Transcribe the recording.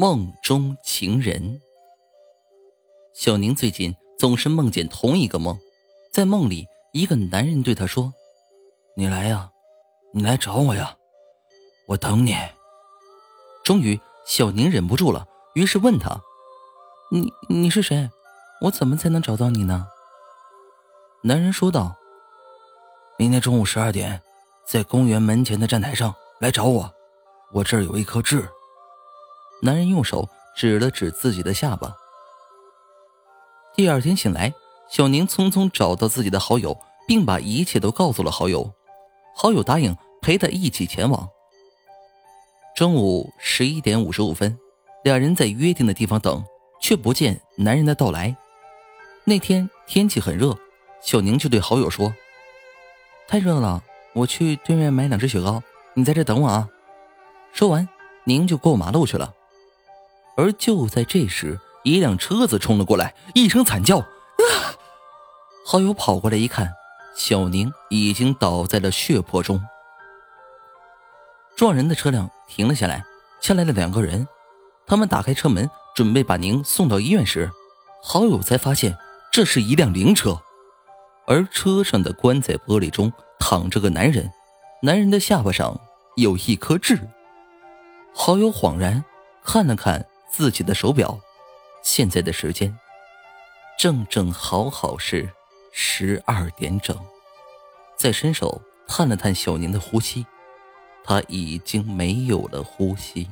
梦中情人。小宁最近总是梦见同一个梦，在梦里，一个男人对她说：“你来呀，你来找我呀，我等你。”终于，小宁忍不住了，于是问他：“你你是谁？我怎么才能找到你呢？”男人说道：“明天中午十二点，在公园门前的站台上来找我，我这儿有一颗痣。”男人用手指了指自己的下巴。第二天醒来，小宁匆匆找到自己的好友，并把一切都告诉了好友。好友答应陪他一起前往。中午十一点五十五分，两人在约定的地方等，却不见男人的到来。那天天气很热，小宁就对好友说：“太热了，我去对面买两只雪糕，你在这等我啊。”说完，宁就过马路去了。而就在这时，一辆车子冲了过来，一声惨叫，啊！好友跑过来一看，小宁已经倒在了血泊中。撞人的车辆停了下来，下来了两个人，他们打开车门，准备把宁送到医院时，好友才发现这是一辆灵车，而车上的棺材玻璃中躺着个男人，男人的下巴上有一颗痣。好友恍然看了看。自己的手表，现在的时间，正正好好是十二点整。再伸手探了探小宁的呼吸，他已经没有了呼吸。